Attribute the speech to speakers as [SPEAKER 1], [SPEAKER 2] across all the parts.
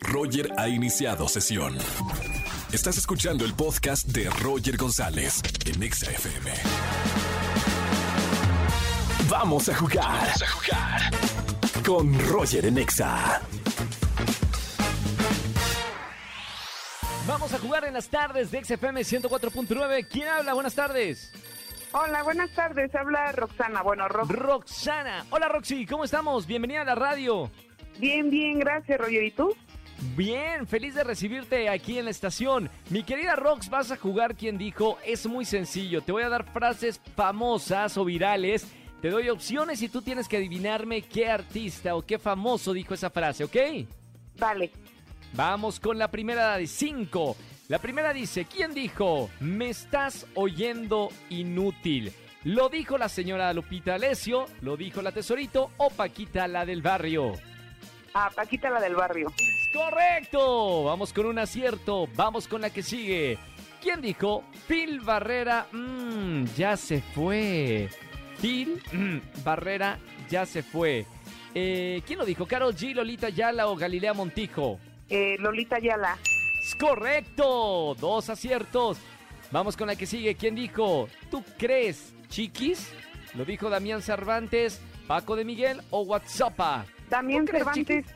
[SPEAKER 1] Roger ha iniciado sesión. Estás escuchando el podcast de Roger González en Exa FM. Vamos a jugar. Vamos a jugar. Con Roger en Exa.
[SPEAKER 2] Vamos a jugar en las tardes de XFM 104.9. ¿Quién habla? Buenas tardes.
[SPEAKER 3] Hola, buenas tardes. Habla Roxana. Bueno, Rox.
[SPEAKER 2] Roxana. Hola Roxy, ¿cómo estamos? Bienvenida a la radio.
[SPEAKER 3] Bien, bien, gracias, Roger. ¿Y tú?
[SPEAKER 2] Bien, feliz de recibirte aquí en la estación. Mi querida Rox, vas a jugar quien dijo, es muy sencillo, te voy a dar frases famosas o virales, te doy opciones y tú tienes que adivinarme qué artista o qué famoso dijo esa frase, ¿ok?
[SPEAKER 3] Vale.
[SPEAKER 2] Vamos con la primera de cinco. La primera dice, ¿quién dijo, me estás oyendo inútil? ¿Lo dijo la señora Lupita Alessio, lo dijo la Tesorito o Paquita la del barrio?
[SPEAKER 3] Ah, Paquita la del barrio.
[SPEAKER 2] Correcto. Vamos con un acierto. Vamos con la que sigue. ¿Quién dijo? Phil Barrera, mmm, ya se fue. Phil mm, Barrera ya se fue. Eh, ¿Quién lo dijo? ¿Carol G, Lolita Yala o Galilea Montijo?
[SPEAKER 3] Eh, Lolita Yala.
[SPEAKER 2] Es correcto. Dos aciertos. Vamos con la que sigue. ¿Quién dijo? ¿Tú crees, chiquis? ¿Lo dijo Damián Cervantes, Paco de Miguel o WhatsApp?
[SPEAKER 3] Damián
[SPEAKER 2] ¿Tú crees,
[SPEAKER 3] Cervantes.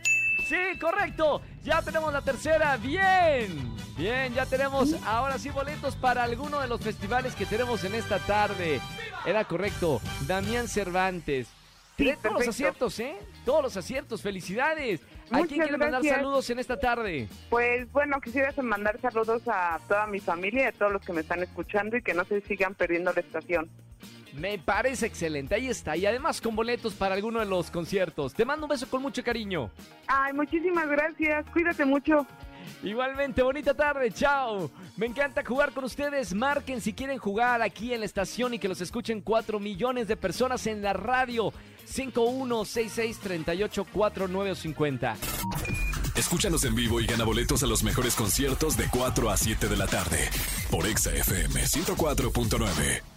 [SPEAKER 2] Sí, correcto. Ya tenemos la tercera. Bien. Bien, ya tenemos ahora sí boletos para alguno de los festivales que tenemos en esta tarde. Era correcto. Damián Cervantes.
[SPEAKER 3] Sí,
[SPEAKER 2] Todos los aciertos, ¿eh? Todos los aciertos. Felicidades. ¿A quién quiere mandar saludos en esta tarde?
[SPEAKER 3] Pues bueno, quisiera mandar saludos a toda mi familia y a todos los que me están escuchando y que no se sigan perdiendo la estación.
[SPEAKER 2] Me parece excelente. Ahí está. Y además con boletos para alguno de los conciertos. Te mando un beso con mucho cariño.
[SPEAKER 3] Ay, muchísimas gracias. Cuídate mucho.
[SPEAKER 2] Igualmente, bonita tarde, chao. Me encanta jugar con ustedes. Marquen si quieren jugar aquí en la estación y que los escuchen 4 millones de personas en la radio. 5166384950.
[SPEAKER 1] Escúchanos en vivo y gana boletos a los mejores conciertos de 4 a 7 de la tarde por Exa FM 104.9.